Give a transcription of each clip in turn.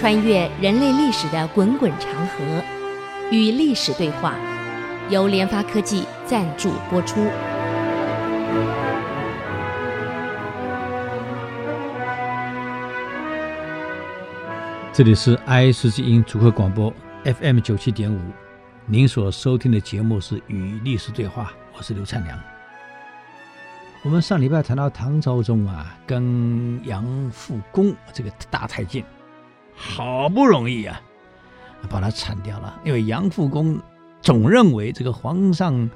穿越人类历史的滚滚长河，与历史对话，由联发科技赞助播出。这里是 IC 之音主客广播 FM 九七点五，您所收听的节目是《与历史对话》，我是刘灿良。我们上礼拜谈到唐昭宗啊，跟杨复恭这个大太监，好不容易啊，把他铲掉了。因为杨复恭总认为这个皇上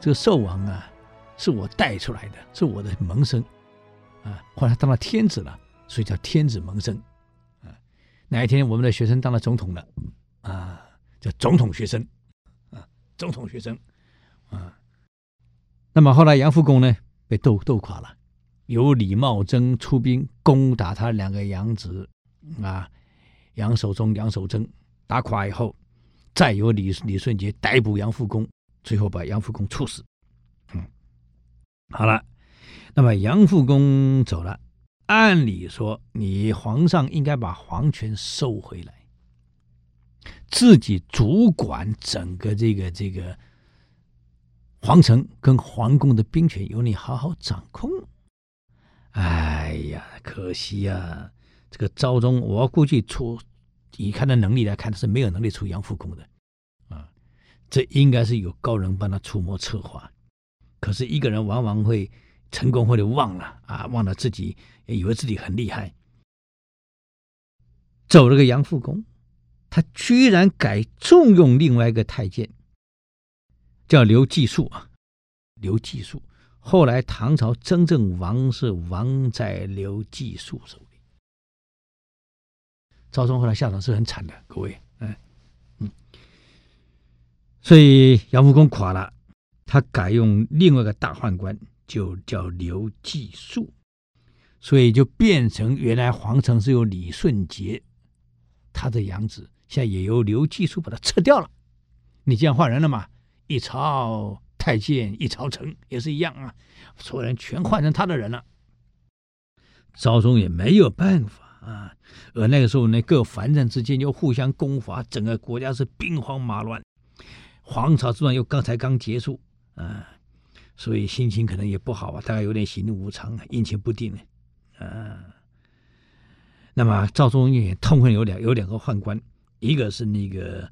这个寿王啊，是我带出来的，是我的门生啊。后来当了天子了，所以叫天子门生啊。哪一天我们的学生当了总统了啊，叫总统学生啊，总统学生啊。那么后来杨复恭呢？被斗斗垮了，由李茂贞出兵攻打他两个养子啊，杨守忠、杨守贞，打垮以后，再由李李顺杰逮捕杨复恭，最后把杨复恭处死。嗯，好了，那么杨复恭走了，按理说你皇上应该把皇权收回来，自己主管整个这个这个。皇城跟皇宫的兵权由你好好掌控。哎呀，可惜呀、这个昭宗，我估计出以他的能力来看，他是没有能力出杨复恭的啊。这应该是有高人帮他出谋策划。可是一个人往往会成功，或者忘了啊，忘了自己，以为自己很厉害。走了个杨复恭，他居然改重用另外一个太监。叫刘季述啊，刘季述。后来唐朝真正亡是亡在刘季述手里。昭宗后来下场是很惨的，各位，嗯嗯。所以杨复恭垮了，他改用另外一个大宦官，就叫刘季述，所以就变成原来皇城是由李顺杰他的养子，现在也由刘季述把他撤掉了。你这样换人了嘛？一朝太监一朝臣也是一样啊，所有人全换成他的人了。昭宗也没有办法啊，而那个时候呢，各藩镇之间又互相攻伐，整个国家是兵荒马乱，黄巢之乱又刚才刚结束啊，所以心情可能也不好啊，大概有点喜怒无常啊，阴晴不定呢啊。那么赵宗也痛恨有两有两个宦官，一个是那个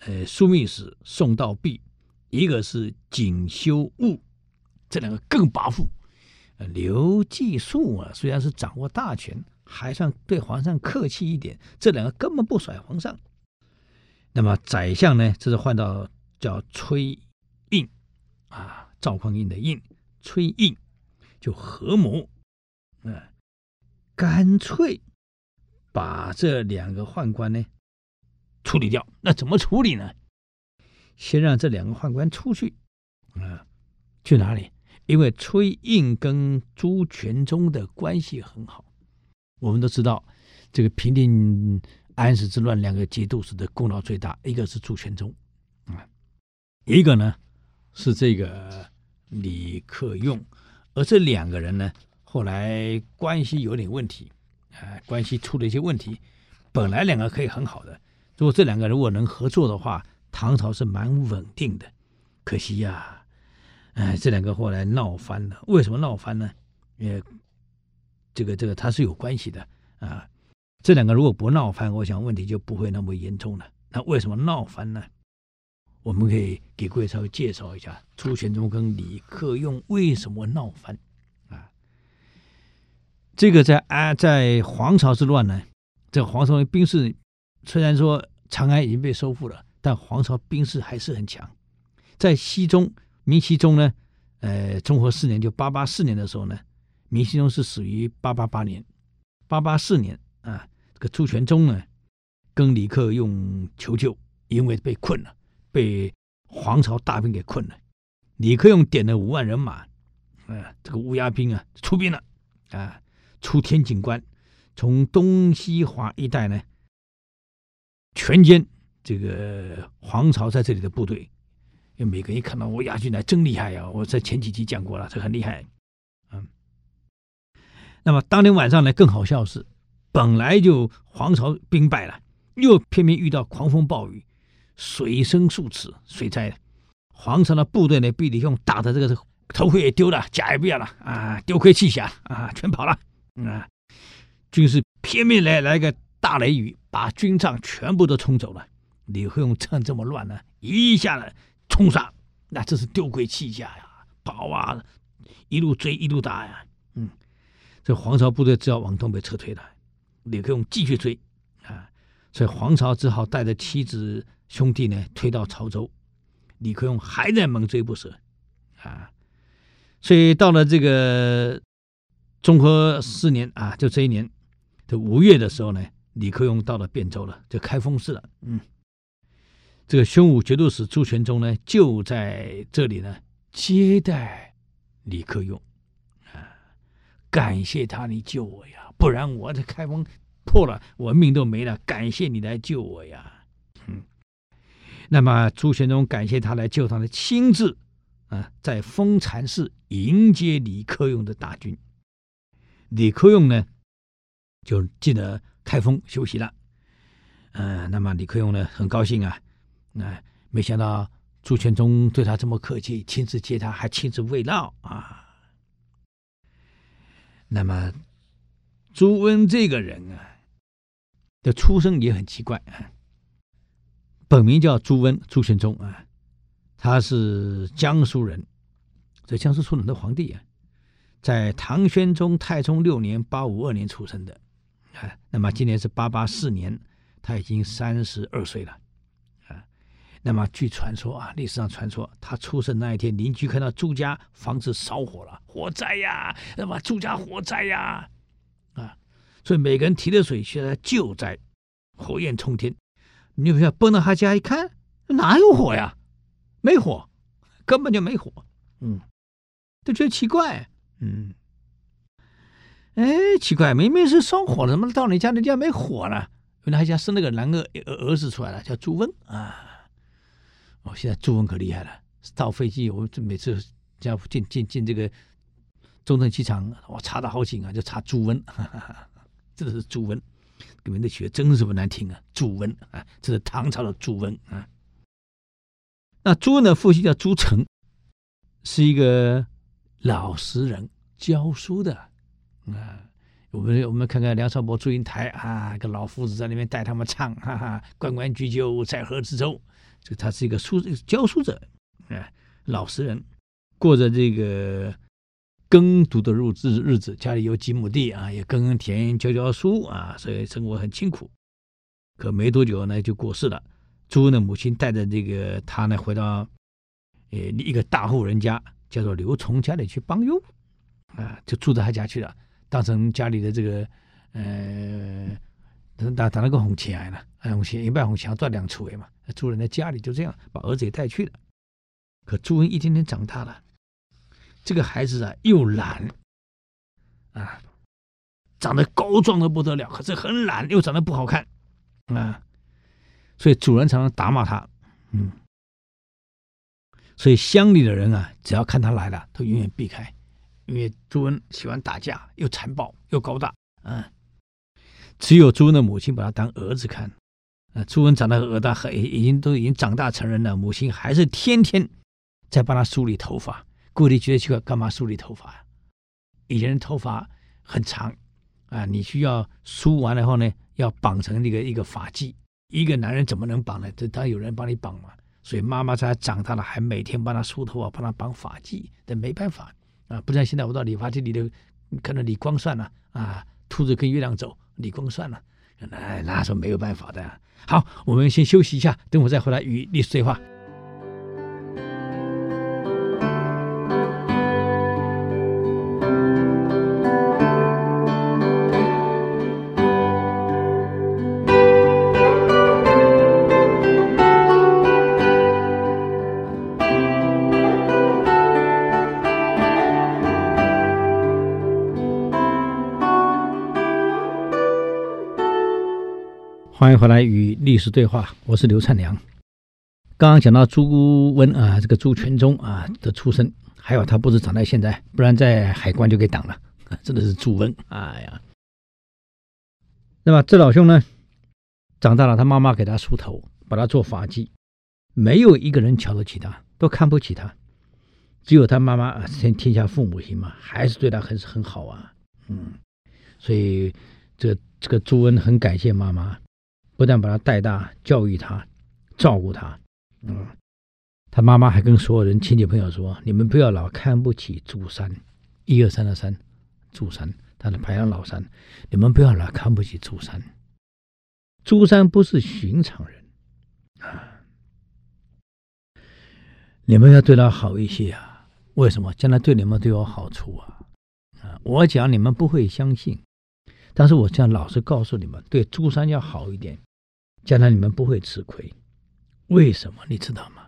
呃枢密使宋道弼。一个是锦修务，这两个更跋扈。刘季述啊，虽然是掌握大权，还算对皇上客气一点。这两个根本不甩皇上。那么宰相呢？这是换到叫崔胤啊，赵匡胤的胤，崔胤就合谋，啊，干脆把这两个宦官呢处理掉。那怎么处理呢？先让这两个宦官出去，啊，去哪里？因为崔胤跟朱全忠的关系很好。我们都知道，这个平定安史之乱，两个节度使的功劳最大，一个是朱全忠，啊，一个呢是这个李克用。而这两个人呢，后来关系有点问题，啊，关系出了一些问题。本来两个可以很好的，如果这两个如果能合作的话。唐朝是蛮稳定的，可惜呀、啊，哎，这两个后来闹翻了。为什么闹翻呢？呃，这个这个它是有关系的啊。这两个如果不闹翻，我想问题就不会那么严重了。那为什么闹翻呢？我们可以给各位稍微介绍一下朱全忠跟李克用为什么闹翻啊？这个在啊，在黄巢之乱呢，这个黄巢的兵势虽然说长安已经被收复了。但黄巢兵势还是很强，在西中明熹宗呢，呃，中和四年就八八四年的时候呢，明熹宗是死于八八八年，八八四年啊，这个朱全忠呢，跟李克用求救，因为被困了，被黄巢大兵给困了，李克用点了五万人马，啊，这个乌鸦兵啊出兵了，啊，出天井关，从东西华一带呢，全歼。这个黄巢在这里的部队，因为每个人一看到我亚军来真厉害呀、我在前几集讲过了，这很厉害。那么当天晚上呢，更好笑是，本来就黄巢兵败了，又偏偏遇到狂风暴雨，水深数尺，水灾了。黄巢的部队呢，被李克用打的这个头盔也丢了，甲也不要了啊，丢盔弃甲啊，全跑了啊。军士偏偏来来个大雷雨，把军帐全部都冲走了。李克用趁这么乱呢，一下子冲上，那这是丢盔弃甲呀，跑啊，一路追一路打呀，嗯，这黄巢部队只好往东北撤退了。李克用继续追啊，所以黄巢只好带着妻子兄弟呢退到潮州。李克用还在猛追不舍，啊，所以到了这个中和四年啊，就这一年的五月的时候呢，李克用到了汴州了，就开封市了。嗯，这个胸武节度使朱全忠呢，就在这里呢接待李克用，感谢他你救我呀，不然我的开封破了，我命都没了。感谢你来救我呀。嗯那么朱玄宗感谢他来救他的，亲自啊在丰禅寺迎接李克用的大军。李克用呢就进了开封休息了。嗯、呃，那么李克用呢很高兴啊，那、呃、没想到朱全忠对他这么客气，亲自接他，还亲自慰劳啊。那么朱温这个人啊的出生也很奇怪啊。本名叫朱温，朱全忠啊，他是江苏人，这江苏出了很多皇帝啊，在唐宣宗太宗六年（八五二年）出生的啊。那么今年是八八四年，他已经三十二岁了。那么据传说啊，历史上传说，他出生那一天，邻居看到朱家房子烧火了，火灾呀！那么朱家火灾呀！啊，所以每个人提着水去来救灾，火焰冲天。女朋友奔到他家一看，哪有火呀？没火，根本就没火。嗯，都觉得奇怪。嗯，哎，奇怪，明明是烧火了，怎么到你家人家没火了？原来他家生了个男儿儿子出来了，叫朱温啊。哦，现在朱温可厉害了，造飞机，我每次家进进进这个中正机场，我查的好紧啊，就查朱温，哈哈哈，这是朱温。名字取得真是不难听啊，朱温啊，这是唐朝的朱温啊。那朱温的父亲叫朱成，是一个老实人，教书的啊。我们我们看看梁朝伟、祝英台啊，个老夫子在那边带他们唱，哈哈，关关雎鸠，在河之洲。这他是一个书教书者啊，老实人，过着这个。耕读的日子日子，家里有几亩地啊，也耕耕田、教教书啊，所以生活很清苦。可没多久呢，就过世了。朱温的母亲带着这个他呢，回到呃一个大户人家，叫做刘崇家里去帮佣啊，就住到他家去了，当成家里的这个呃，打打那个红钱来了，红钱一半红钱赚两处嘛，住人在家里就这样把儿子也带去了。可朱温一天天长大了。这个孩子啊，又懒啊，长得高壮的不得了，可是很懒，又长得不好看啊，所以主人常常打骂他。嗯，所以乡里的人啊，只要看他来了，都永远避开，因为朱温喜欢打架，又残暴又高大。嗯，只有朱温的母亲把他当儿子看。啊，朱温长得很大，很已经都已经长大成人了，母亲还是天天在帮他梳理头发。故意觉得奇怪，干嘛梳理头发呀？以前的头发很长啊，你需要梳完了以后呢，要绑成那个一个发髻。一个男人怎么能绑呢？这当然有人帮你绑嘛。所以妈妈在长大了，还每天帮他梳头发，帮他绑发髻。这没办法啊，不像现在我到理发店里头，可能理光算了啊，秃子跟月亮走，理光算了。那那时候没有办法的。好，我们先休息一下，等会再回来与历史对话。欢迎回来与历史对话，我是刘灿良。刚刚讲到朱温啊，这个朱全忠啊的出身，还有他不是长在现在，不然在海关就给挡了，真的是朱温。哎呀，那么这老兄呢，长大了，他妈妈给他梳头，把他做发髻，没有一个人瞧得起他，都看不起他。只有他妈妈，先天下父母心嘛，还是对他很很好啊。嗯，所以这这个朱温很感谢妈妈，不但把他带大、教育他、照顾他，嗯，他妈妈还跟所有人亲戚朋友说：“你们不要老看不起朱三，一二三的三，朱三，他的排行老三，你们不要老看不起朱三。朱三不是寻常人啊，你们要对他好一些啊。”为什么将来对你们都有好处啊？啊，我讲你们不会相信，但是我这样老实告诉你们，对朱三要好一点，将来你们不会吃亏。为什么？你知道吗？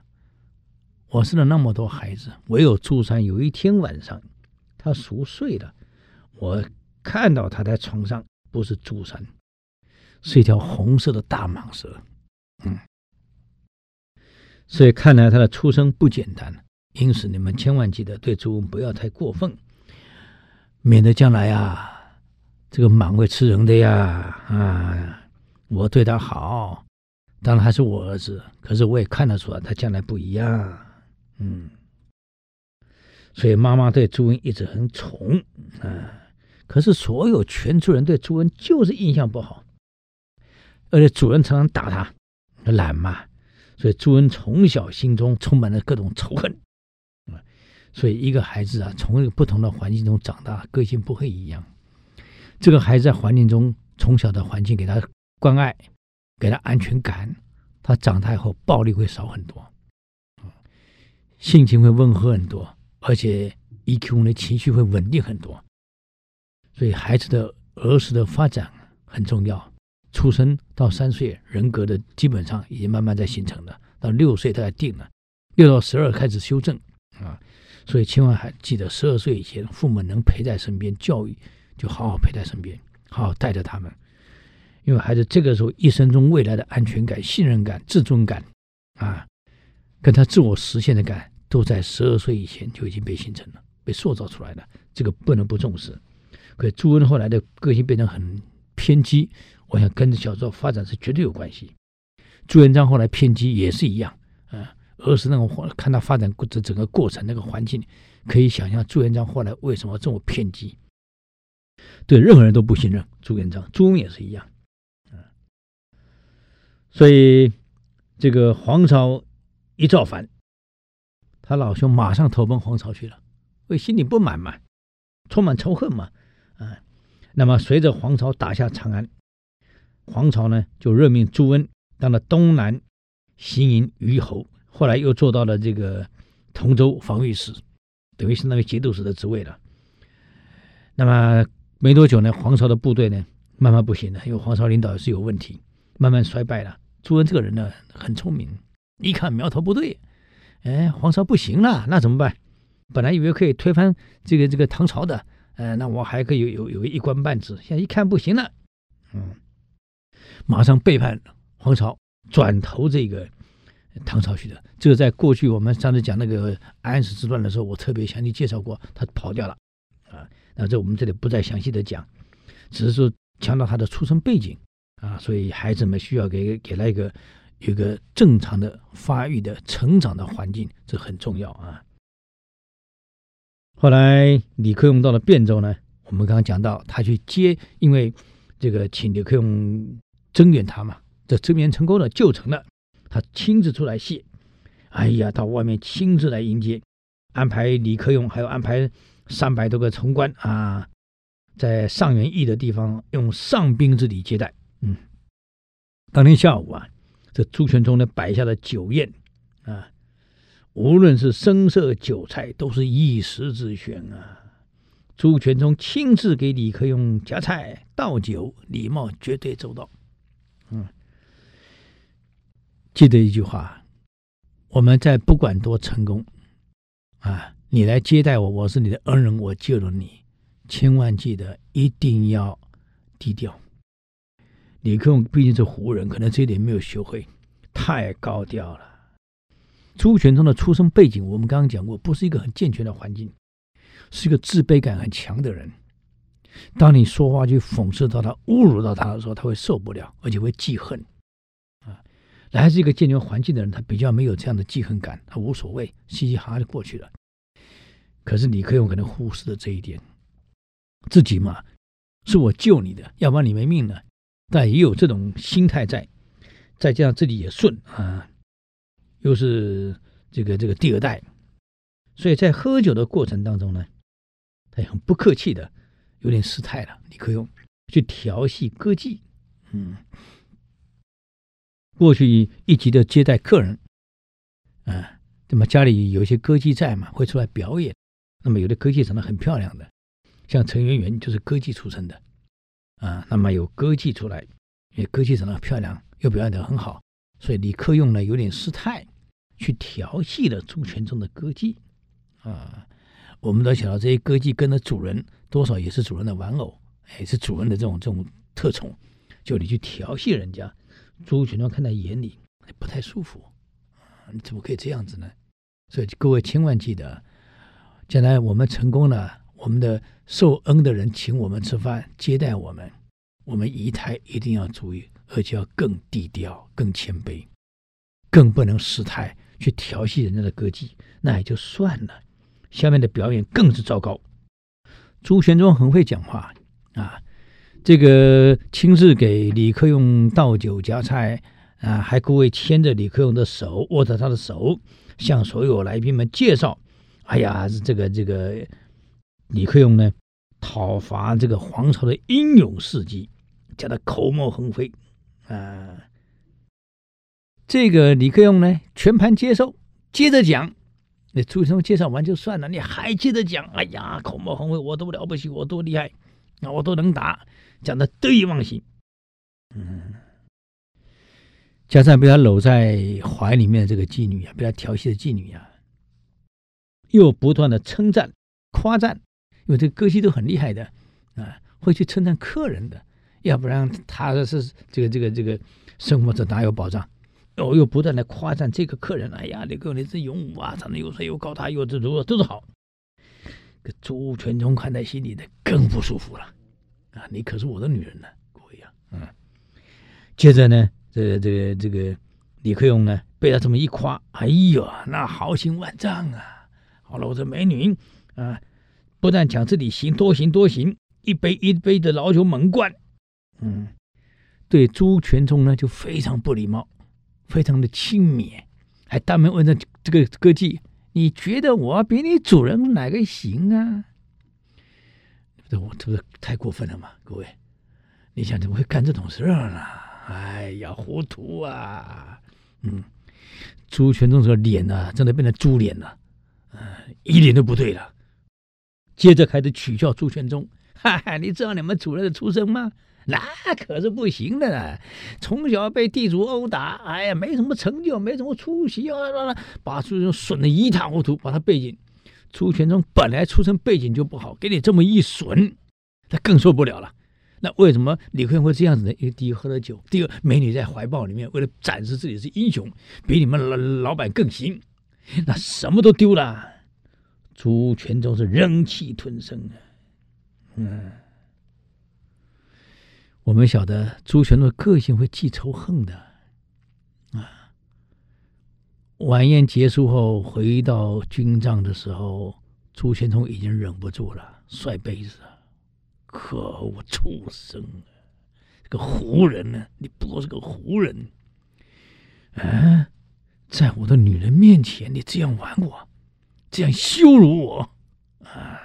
我生了那么多孩子，唯有朱三有一天晚上，他熟睡了，我看到他在床上，不是朱三，是一条红色的大蟒蛇。嗯，所以看来他的出生不简单。因此，你们千万记得对朱温不要太过分，免得将来啊，这个蟒会吃人的呀！啊，我对他好，当然还是我儿子，可是我也看得出来他将来不一样。嗯，所以妈妈对朱温一直很宠啊。可是所有全族人对朱温就是印象不好，而且主人常常打他，懒嘛，所以朱温从小心中充满了各种仇恨。所以，一个孩子啊，从一个不同的环境中长大，个性不会一样。这个孩子在环境中，从小的环境给他关爱，给他安全感，他长大以后暴力会少很多，性情会温和很多，而且 EQ 的情绪会稳定很多。所以，孩子的儿时的发展很重要。出生到三岁，人格的基本上已经慢慢在形成了。到六岁，他才定了，六到十二开始修正啊。所以千万还记得，十二岁以前，父母能陪在身边教育，就好好陪在身边，好好带着他们。因为孩子这个时候一生中未来的安全感、信任感、自尊感，啊，跟他自我实现的感，都在十二岁以前就已经被形成了、被塑造出来了。这个不能不重视。可朱温后来的个性变得很偏激，我想跟着小说发展是绝对有关系。朱元璋后来偏激也是一样，啊。儿时那种看他发展过这整个过程，那个环境，可以想象朱元璋后来为什么这么偏激，对任何人都不信任。朱元璋，朱温也是一样，所以这个黄巢一造反，他老兄马上投奔黄巢去了，为心里不满嘛，充满仇恨嘛，啊，那么随着黄巢打下长安，黄巢呢就任命朱温当了东南行营虞侯。后来又做到了这个同州防御使，等于是那个节度使的职位了。那么没多久呢，黄巢的部队呢慢慢不行了，因为黄巢领导是有问题，慢慢衰败了。朱温这个人呢很聪明，一看苗头不对，哎，黄巢不行了，那怎么办？本来以为可以推翻这个这个唐朝的，呃，那我还可以有有有一官半职，现在一看不行了，嗯，马上背叛黄巢，转投这个。唐朝去的，这个在过去我们上次讲那个安史之乱的时候，我特别详细介绍过，他跑掉了，啊，那这我们这里不再详细的讲，只是说强调他的出生背景啊，所以孩子们需要给给他一个一个正常的发育的成长的环境，这很重要啊。后来李克用到了汴州呢，我们刚刚讲到他去接，因为这个请李克用增援他嘛，这增援成功了，就成了。他亲自出来谢，哎呀，到外面亲自来迎接，安排李克用，还有安排三百多个从官啊，在上元驿的地方用上宾之礼接待。嗯，当天下午啊，这朱全忠呢摆下了酒宴啊，无论是声色酒菜，都是一时之选啊。朱全忠亲自给李克用夹菜倒酒，礼貌绝对周到。嗯。记得一句话，我们在不管多成功，啊，你来接待我，我是你的恩人，我救了你，千万记得一定要低调。李克用毕竟是胡人，可能这一点没有学会，太高调了。朱全忠的出生背景，我们刚刚讲过，不是一个很健全的环境，是一个自卑感很强的人，当你说话去讽刺到他、侮辱到他的时候，他会受不了，而且会记恨。啊，来自一个健全环境的人，他比较没有这样的记恨感，他无所谓，嘻嘻哈哈就过去了。可是李克用可能忽视了这一点，自己嘛，是我救你的，要不然你没命了。但也有这种心态在，再加上自己也顺啊，又是这个这个第二代，所以在喝酒的过程当中呢，他也很不客气的。有点失态了，李克用去调戏歌妓，嗯，过去一级的接待客人，啊，那么家里有一些歌妓在嘛，会出来表演。那么有的歌妓长得很漂亮的，像陈圆圆就是歌妓出身的，啊，那么有歌妓出来，因为歌妓长得漂亮，又表演得很好，所以李克用呢有点失态，去调戏了朱全忠的歌妓，啊。我们都晓得，这些歌妓跟着主人，多少也是主人的玩偶，也是主人的这种这种特宠。就你去调戏人家，朱全忠看在眼里，不太舒服。啊你怎么可以这样子呢？所以各位千万记得，将来我们成功了，我们的受恩的人请我们吃饭接待我们，我们仪态一定要注意，而且要更低调、更谦卑，更不能失态去调戏人家的歌妓，那也就算了。下面的表演更是糟糕。朱玄宗很会讲话啊，这个亲自给李克用倒酒夹菜啊，还故意牵着李克用的手，握着他的手，向所有来宾们介绍。哎呀，这个这个李克用呢，讨伐这个皇朝的英勇事迹，讲得口沫横飞啊。这个李克用呢，全盘接受，接着讲。那朱元璋介绍完就算了，你还接着讲？哎呀，口沫横飞，我多了不起，我多厉害，那我都能打，讲的得意忘形。嗯，加上被他搂在怀里面的这个妓女啊，被他调戏的妓女啊，又不断的称赞、夸赞，因为这个歌姬都很厉害的啊，会去称赞客人的，要不然他是这个这个这个生活这哪有保障？哦又不断的夸赞这个客人，哎呀，这个你真勇武啊，长得又帅又高大又这如何都是好。这朱全忠看在心里的更不舒服了啊！你可是我的女人呢，各位呀，嗯。接着呢，这个这个这个李克用呢，被他这么一夸，哎呦，那豪情万丈啊！好了，我这美女啊，不但讲自己行多行多行，一杯一杯的老酒猛灌，嗯，对朱全忠呢就非常不礼貌。非常的轻蔑，还当面问着这个歌妓：“你觉得我比你主人哪个行啊？”这我这不是太过分了吗？各位，你想怎么会干这种事儿呢？哎呀，糊涂啊！嗯，朱全忠这脸呢、真的变成猪脸了，一点都不对了。接着开始取笑朱全忠：“哈哈，你知道你们主人的出身吗？”那可是不行的呢，从小被地主殴打，哎呀，没什么成就，没什么出息啊，把朱全忠损得一塌糊涂。把他背景，朱全忠本来出身背景就不好，给你这么一损，他更受不了了。那为什么李克用会这样子呢？因为第一喝了酒，第二美女在怀抱里面，为了展示自己是英雄，比你们老老板更行，那什么都丢了。朱全忠是忍气吞声啊，嗯。我们晓得朱全忠的个性会记仇恨的，啊！晚宴结束后回到军帐的时候，朱全忠已经忍不住了，摔杯子。可恶，畜生啊！这个胡人呢？你不过是个胡人，啊！在我的女人面前，你这样玩我，这样羞辱我，啊！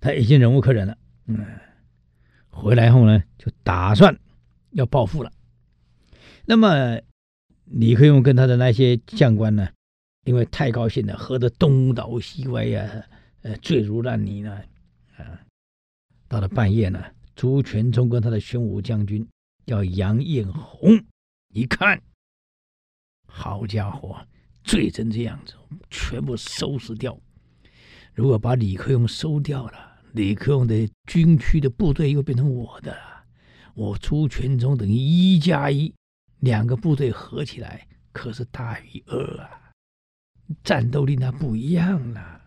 他已经忍无可忍了。嗯，回来后呢，就打算要报复了。那么李克用跟他的那些将官呢，因为太高兴了，喝得东倒西歪呀、呃，醉如烂泥呢。啊，到了半夜呢，朱全忠跟他的玄武将军叫杨彦宏，一看，好家伙，醉成这样子，全部收拾掉。如果把李克用收掉了。李克用的军区的部队又变成我的了，我朱全忠等于一加一，两个部队合起来可是大于二啊，战斗力那不一样了。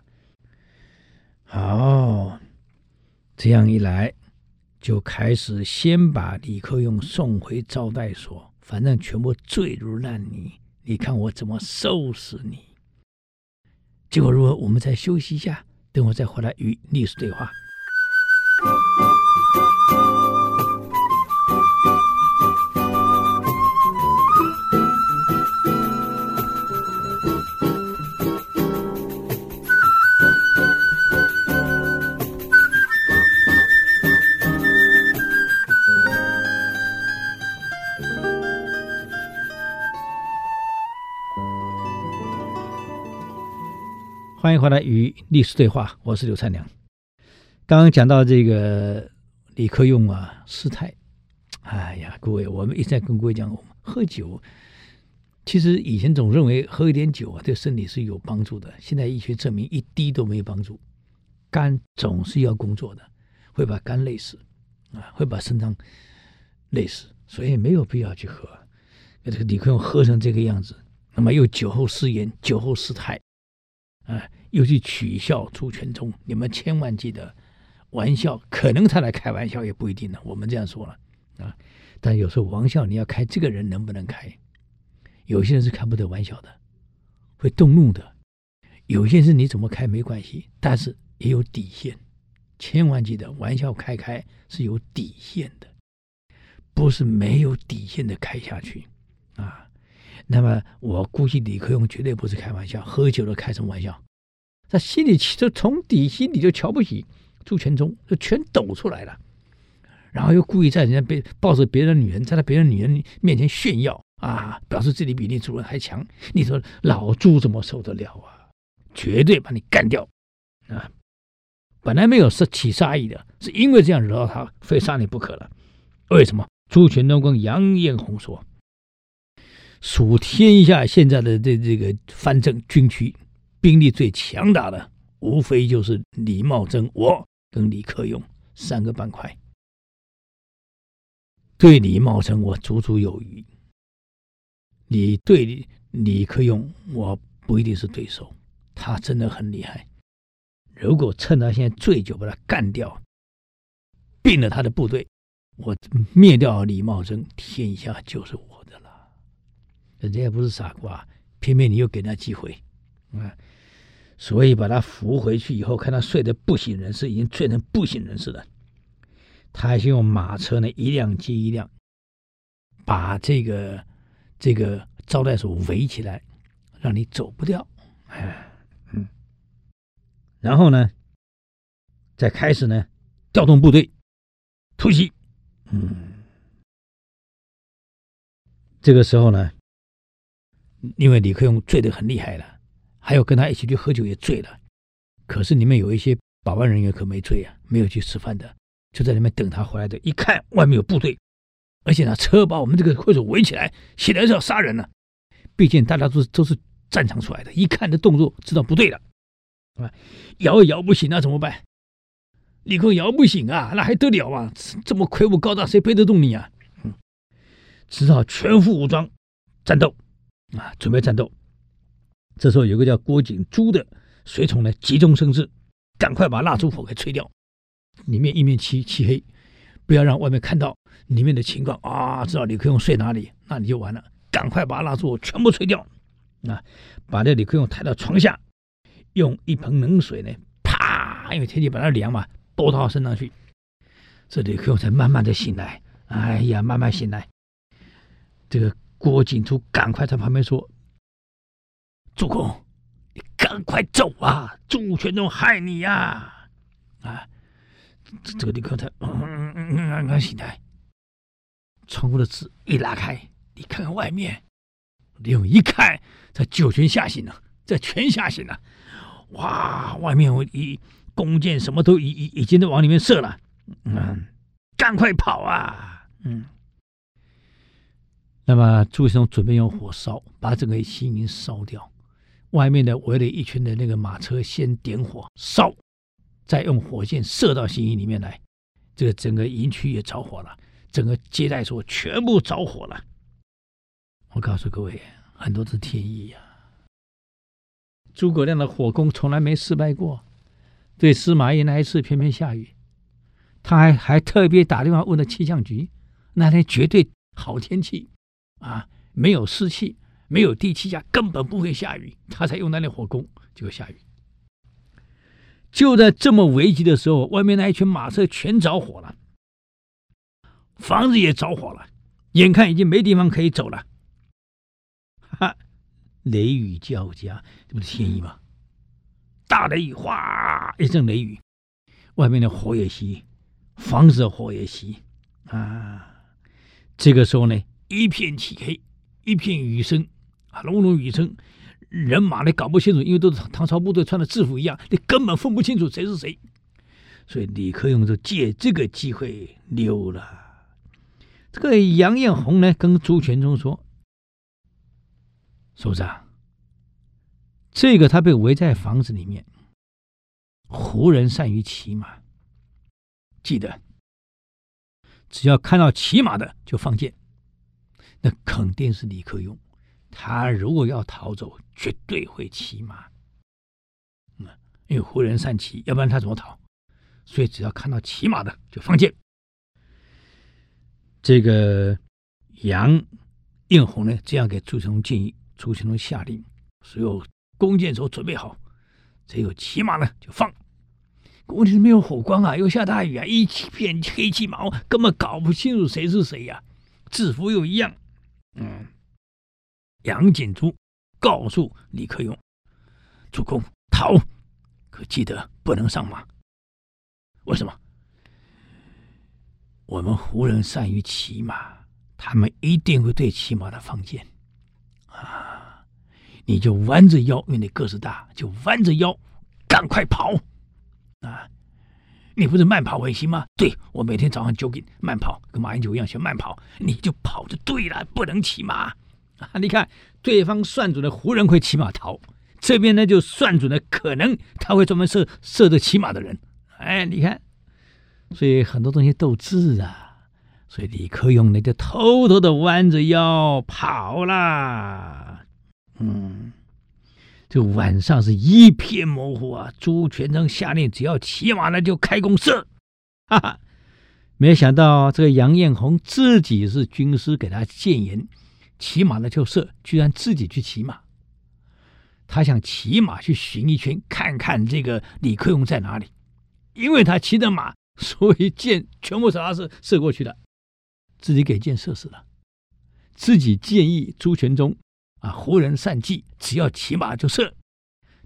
好，这样一来，就开始先把李克用送回招待所，反正全部坠入烂泥。你看我怎么收拾你？结果如何我们再休息一下，等我再回来与历史对话。欢迎回来与历史对话，我是刘灿良。刚刚讲到这个李克用啊失态，哎呀，各位，我们一直在跟各位讲，喝酒，其实以前总认为喝一点酒啊对身体是有帮助的，现在医学证明一滴都没有帮助。肝总是要工作的，会把肝累死啊，会把肾脏累死，所以没有必要去喝。这个李克用喝成这个样子，那么又酒后失言，酒后失态。啊，又去取笑朱全忠，你们千万记得，玩笑可能他来开玩笑也不一定呢。我们这样说了啊，但有时候玩笑你要开，这个人能不能开？有些人是开不得玩笑的，会动怒的。有些事你怎么开没关系，但是也有底线，千万记得，玩笑开开是有底线的，不是没有底线的开下去啊。那么我估计李克用绝对不是开玩笑，喝酒了开什么玩笑？他心里其实从底心里就瞧不起朱全忠，就全抖出来了。然后又故意在人家别抱着别的女人，在他别的女人面前炫耀啊，表示自己比你主人还强。你说老朱怎么受得了啊？绝对把你干掉啊！本来没有是起杀意的，是因为这样惹到他，非杀你不可了。为什么？朱全忠跟杨彦宏说。数天下现在的这这个藩镇军区，兵力最强大的，无非就是李茂贞、我跟李克用三个板块。对李茂贞，我绰绰有余；你对李，克用，我不一定是对手。他真的很厉害。如果趁他现在醉酒，把他干掉，并了他的部队，我灭掉李茂贞，天下就是我的了。人家也不是傻瓜，偏偏你又给他机会，啊，所以把他扶回去以后，看他睡得不省人事，已经醉成不省人事了。他还是用马车呢，一辆接一辆，把这个这个招待所围起来，让你走不掉。哎，嗯，然后呢，再开始呢，调动部队突袭。嗯，这个时候呢。因为李克用醉得很厉害了，还有跟他一起去喝酒也醉了，可是里面有一些保安人员可没醉啊，没有去吃饭的，就在里面等他回来的。一看外面有部队，而且呢车把我们这个会所围起来，显然是要杀人了。毕竟大家都是都是战场出来的，一看这动作知道不对了，啊，摇也摇不醒，那怎么办？李克用摇不醒啊，那还得了啊？这么魁梧高大，谁背得动你啊？嗯，只好全副武装战斗。啊，准备战斗。这时候有个叫郭景珠的随从呢，急中生智，赶快把蜡烛火给吹掉，里面一面漆漆黑，不要让外面看到里面的情况啊！知道李克用睡哪里，那你就完了。赶快把蜡烛全部吹掉，啊，把这李克用抬到床下，用一盆冷水呢，啪，因为天气本来凉嘛，泼到他身上去，这李克用才慢慢的醒来。哎呀，慢慢醒来，这个。郭景初赶快在旁边说：“主公，你赶快走啊！朱全忠害你呀！”啊，这这个李克用才刚刚醒来，窗户的纸一拉开，你看看外面。李勇一看，这酒全吓醒了，这全吓醒了。哇，外面我一弓箭什么都已已已经都往里面射了。嗯，赶快跑啊！嗯。那么朱全忠准备用火烧，把整个西营烧掉。外面的围了一圈的那个马车，先点火烧，再用火箭射到行营里面来。这个整个营区也着火了，整个接待所全部着火了。我告诉各位，很多是天意呀、啊。诸葛亮的火攻从来没失败过，对司马懿那一次偏偏下雨，他还还特别打电话问了气象局，那天绝对好天气啊，没有湿气，没有低气压，根本不会下雨，他才用那辆火攻，结果下雨。就在这么危急的时候，外面那一群马车全着火了，房子也着火了，眼看已经没地方可以走了。哈，雷雨交加，这不是天意吗？大雷雨，哗一阵雷雨，外面的火也熄，房子的火也熄啊！这个时候呢，一片漆黑，一片雨声啊，隆隆雨声。人马你搞不清楚，因为都是唐朝部队穿的制服一样，你根本分不清楚谁是谁。所以李克用就借这个机会溜了。这个杨艳红呢，跟朱全忠说：“首长，这个他被围在房子里面，胡人善于骑马，记得只要看到骑马的就放箭，那肯定是李克用。”他如果要逃走，绝对会骑马。嗯，因为胡人善骑，要不然他怎么逃？所以只要看到骑马的就放箭。这个杨应红呢，这样给朱全忠建议，朱全忠下令，所有弓箭手准备好，只有骑马呢就放。问题是没有火光啊，又下大雨啊，一片黑漆麻，根本搞不清楚谁是谁呀，制服又一样，嗯。杨景珠告诉李克用：“主公逃，可记得不能上马。为什么？我们胡人善于骑马，他们一定会对骑马的放箭。啊，你就弯着腰，因为你个子大，就弯着腰，赶快跑。啊，你不是慢跑为行吗？对，我每天早上就给慢跑，跟马英九一样学慢跑，你就跑就对了，不能骑马。”你看，对方算准了胡人会骑马逃，这边呢就算准了可能他会专门射射着骑马的人。哎，你看，所以很多东西斗智啊。所以李克用呢就偷偷的弯着腰跑啦。嗯，这晚上是一片模糊啊。朱全忠下令，只要骑马呢就开弓射。哈哈，没想到这个杨艳红自己是军师，给他谏言。骑马的就射，居然自己去骑马。他想骑马去巡一圈，看看这个李克用在哪里。因为他骑的马，所以箭全部是他是射过去的，自己给箭射死了。自己建议朱全忠啊，胡人善骑，只要骑马就射。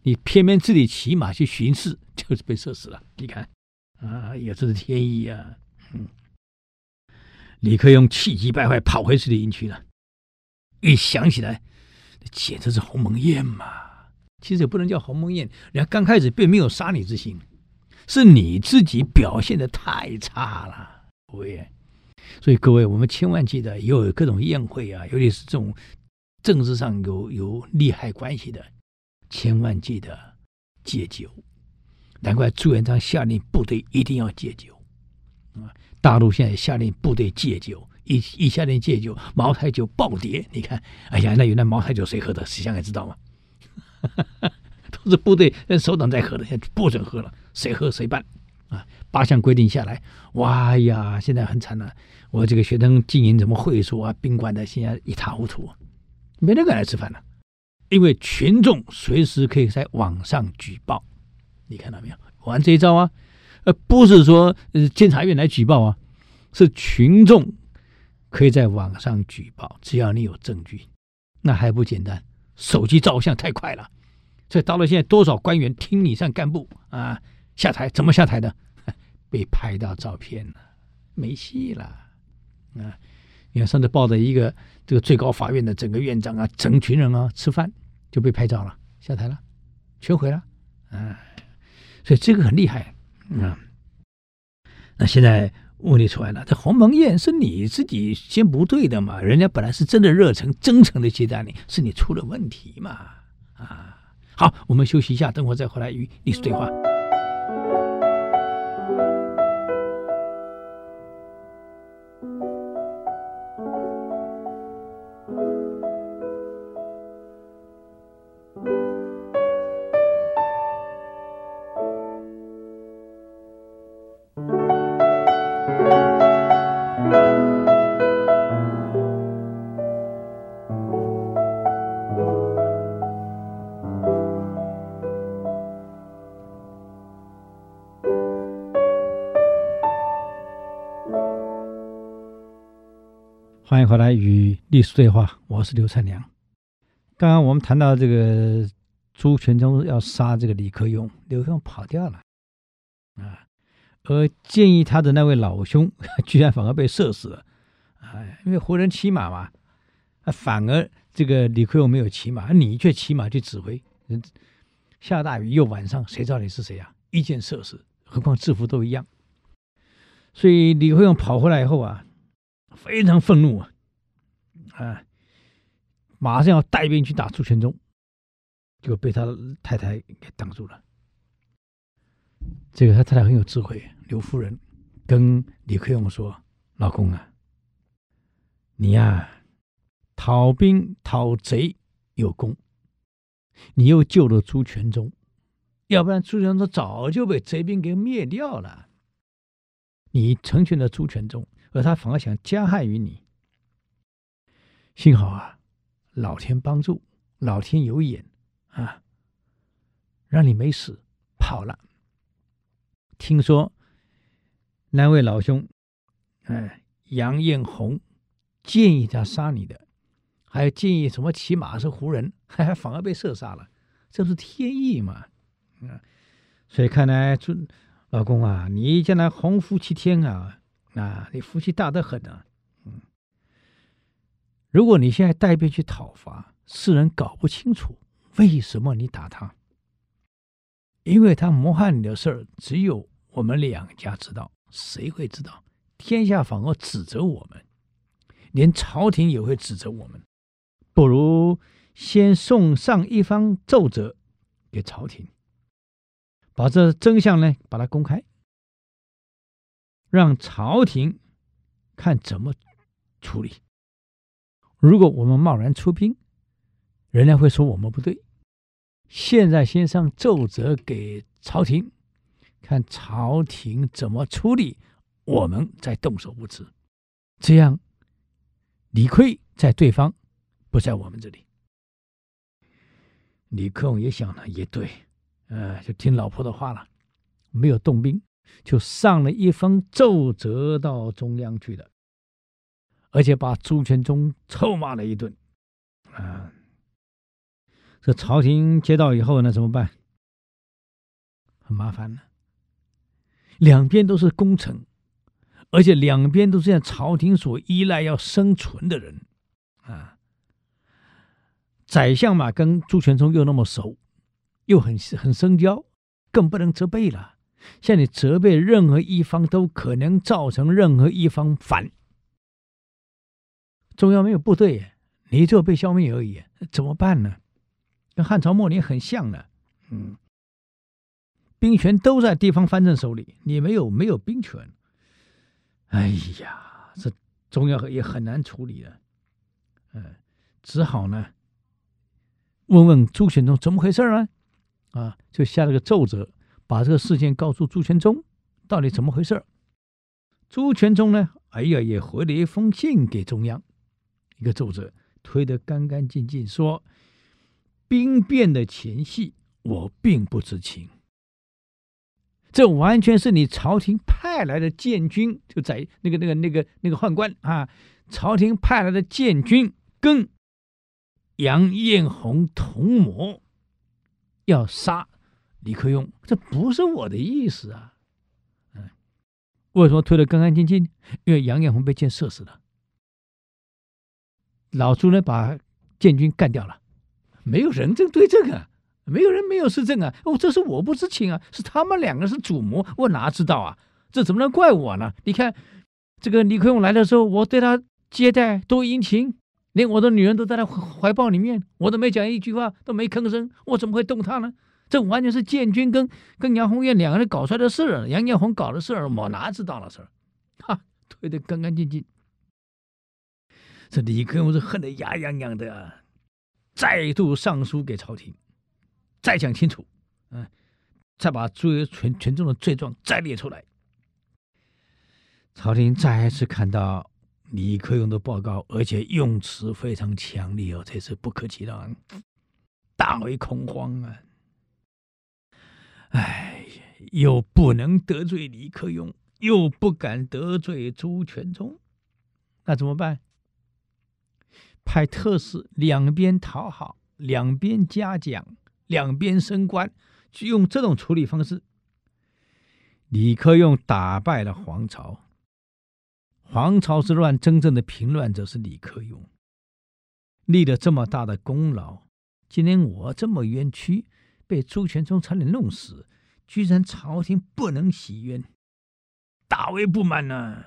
你偏偏自己骑马去巡视，就是被射死了。你看，啊，也是天意啊。嗯，李克用气急败坏，跑回自己营区了。一想起来，简直是鸿门宴嘛！其实也不能叫鸿门宴，人家刚开始并没有杀你之心，是你自己表现的太差了，各位。所以各位，我们千万记得，有各种宴会啊，尤其是这种政治上有有利害关系的，千万记得戒酒。难怪朱元璋下令部队一定要戒酒啊！大陆现在下令部队戒酒。一一下令戒酒，茅台酒暴跌。你看，哎呀，那原来茅台酒谁喝的？谁想也知道吗？都是部队首长在喝的，现在不准喝了，谁喝谁办啊！八项规定下来，哇呀，现在很惨了，我这个学生经营什么会所啊、宾馆的，现在一塌糊涂，没人敢来吃饭了，因为群众随时可以在网上举报。你看到没有？玩这一招啊！呃，不是说呃监察院来举报啊，是群众。可以在网上举报，只要你有证据，那还不简单？手机照相太快了，所以到了现在，多少官员听你上干部啊下台，怎么下台的？被拍到照片了，没戏了啊！你看上次抱着一个这个最高法院的整个院长啊，整群人啊吃饭就被拍照了，下台了，全毁了啊！所以这个很厉害啊。那现在。问题出来了，这鸿门宴是你自己先不对的嘛？人家本来是真的热诚、真诚的接待你，是你出了问题嘛？啊，好，我们休息一下，等会再回来与你对话。欢迎回来与历史对话，我是刘灿良。刚刚我们谈到这个朱全忠要杀这个李克用，李克用跑掉了啊，而建议他的那位老兄 居然反而被射死了啊，因为胡人骑马嘛，啊，反而这个李克用没有骑马，你却骑马去指挥，下大雨又晚上，谁知道你是谁啊？一箭射死，何况制服都一样，所以李克用跑回来以后啊。非常愤怒啊！啊，马上要带兵去打朱全忠，就被他太太给挡住了。这个他太太很有智慧，刘夫人跟李克用说：“老公啊，你呀、讨兵讨贼有功，你又救了朱全忠，要不然朱全忠早就被贼兵给灭掉了。你成全了朱全忠。”而他反而想加害于你，幸好啊，老天帮助，老天有眼啊，让你没死，跑了。听说那位老兄，哎，杨艳红建议他杀你的，还建议什么骑马是胡人，还反而被射杀了，这不是天意嘛？啊，所以看来，这老公啊，你将来鸿福齐天啊！啊，你福气大得很啊！嗯，如果你现在带兵去讨伐，世人搞不清楚为什么你打他，因为他谋害你的事儿，只有我们两家知道，谁会知道？天下反而指责我们，连朝廷也会指责我们。不如先送上一方奏折给朝廷，把这真相呢，把它公开。让朝廷看怎么处理。如果我们贸然出兵，人家会说我们不对。现在先上奏折给朝廷，看朝廷怎么处理，我们再动手不迟。这样理亏在对方，不在我们这里。李克用也想了，也对，呃，就听老婆的话了，没有动兵。就上了一封奏折到中央去了，而且把朱全忠臭骂了一顿。啊，这朝廷接到以后呢，怎么办？很麻烦呢。两边都是功臣，而且两边都是向朝廷所依赖要生存的人。啊，宰相嘛，跟朱全忠又那么熟，又很很深交，更不能责备了。像你责备任何一方，都可能造成任何一方反。中央没有部队，你就被消灭而已，怎么办呢？跟汉朝末年很像呢。嗯，兵权都在地方藩镇手里，你没有没有兵权。哎呀，这中央也很难处理了。嗯，只好呢，问问朱显忠怎么回事啊？啊，就下了个奏折。把这个事件告诉朱全忠，到底怎么回事？朱全忠呢？哎呀，也回了一封信给中央，一个奏折推得干干净净，说兵变的前夕，我并不知情。这完全是你朝廷派来的建军，就在那个那个那个那个宦官啊，朝廷派来的建军跟杨艳红同谋，要杀。李克用，这不是我的意思啊！嗯，为什么推得干干净净？因为杨艳红被箭射死了，老朱呢把建军干掉了，没有人证对证啊，没有人没有实证啊！哦，这是我不知情啊，是他们两个是主谋，我哪知道啊？这怎么能怪我呢？你看，这个李克用来的时候，我对他接待多殷勤，连我的女人都在他怀抱里面，我都没讲一句话，都没吭声，我怎么会动他呢？这完全是建军跟跟杨鸿运两个人搞出来的事儿，杨艳红搞的事儿，我哪知道了事儿？哈，推得干干净净。这李克用是恨得牙痒痒的，再度上书给朝廷，再讲清楚，嗯，再把朱全全众的罪状再列出来。朝廷再次看到李克用的报告，而且用词非常强烈哦，这次不客气了，大为恐慌啊。又不能得罪李克用，又不敢得罪朱全忠，那怎么办？派特使两边讨好，两边嘉奖，两边升官，就用这种处理方式。李克用打败了黄巢，黄巢之乱真正的平乱者是李克用，立了这么大的功劳，今天我这么冤屈，被朱全忠差点弄死，居然朝廷不能洗冤，大为不满呢、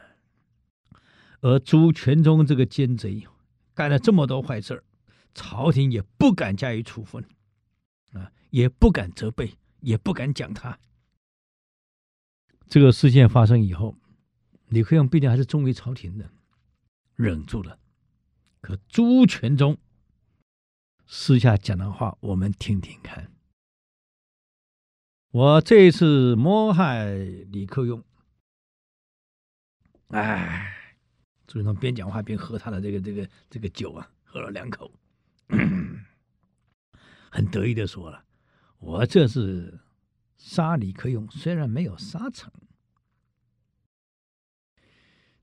而朱全忠这个奸贼。干了这么多坏事，朝廷也不敢加以处分，啊，也不敢责备，也不敢讲他。这个事件发生以后，李克用毕竟还是忠于朝廷的，忍住了。可朱全忠私下讲的话，我们听听看。我这一次谋害李克用，哎。朱元璋边讲话边喝他的这个这个这个酒啊，喝了两口，很得意的说了：“我这次杀李克用，虽然没有杀成，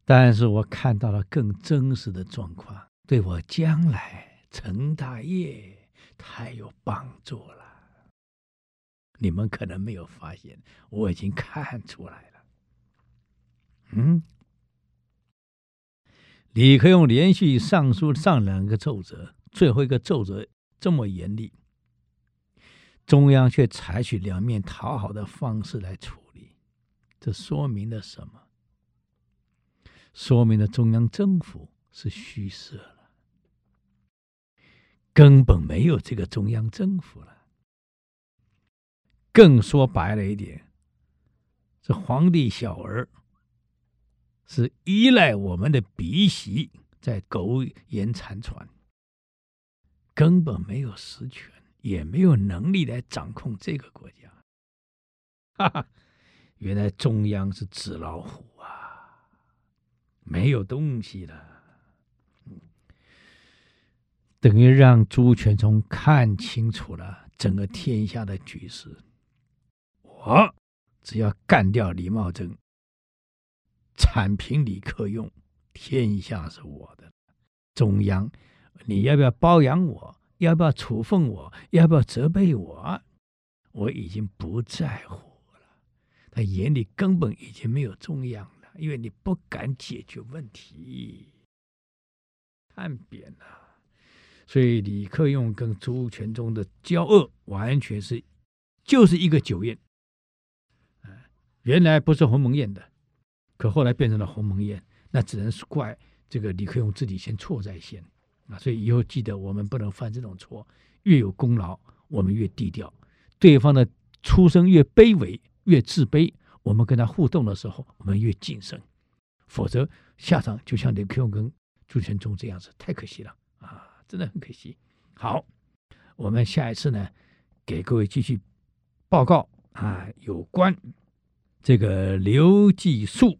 但是我看到了更真实的状况，对我将来成大业太有帮助了。你们可能没有发现，我已经看出来了。”嗯。李克用连续上书上两个奏折，最后一个奏折这么严厉，中央却采取两面讨好的方式来处理，这说明了什么？说明了中央政府是虚设了，根本没有这个中央政府了。更说白了一点，这皇帝小儿。是依赖我们的鼻息在苟延残喘，根本没有实权，也没有能力来掌控这个国家。哈哈，原来中央是纸老虎啊，没有东西了。等于让朱全忠看清楚了整个天下的局势。我只要干掉李茂贞。铲平李克用，天下是我的。中央，你要不要包养我？要不要处分我？要不要责备我？我已经不在乎了。他眼里根本已经没有中央了，因为你不敢解决问题，叛变了。所以李克用跟朱全忠的交恶，完全是就是一个酒宴。原来不是鸿门宴的。可后来变成了鸿门宴，那只能是怪这个李克用自己先错在先啊！所以以后记得我们不能犯这种错，越有功劳我们越低调，对方的出身越卑微越自卑，我们跟他互动的时候我们越谨慎，否则下场就像李克用跟朱全忠这样子，太可惜了啊！真的很可惜。好，我们下一次呢，给各位继续报告啊，有关这个刘季述。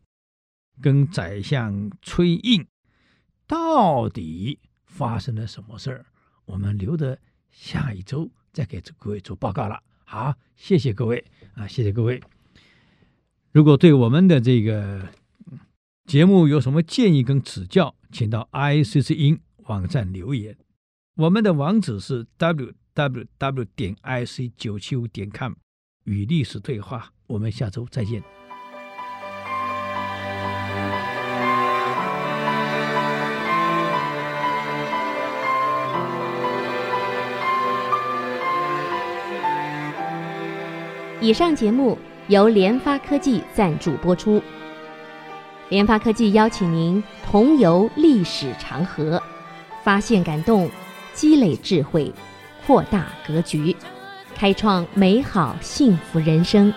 跟宰相崔胤到底发生了什么事儿？我们留着下一周再给各位做报告了。好，谢谢各位啊，谢谢各位。如果对我们的这个节目有什么建议跟指教，请到 IC 之音网站留言。我们的网址是 www 点 ic 九七五点 com，与历史对话。我们下周再见。以上节目由联发科技赞助播出。联发科技邀请您同游历史长河，发现感动，积累智慧，扩大格局，开创美好幸福人生。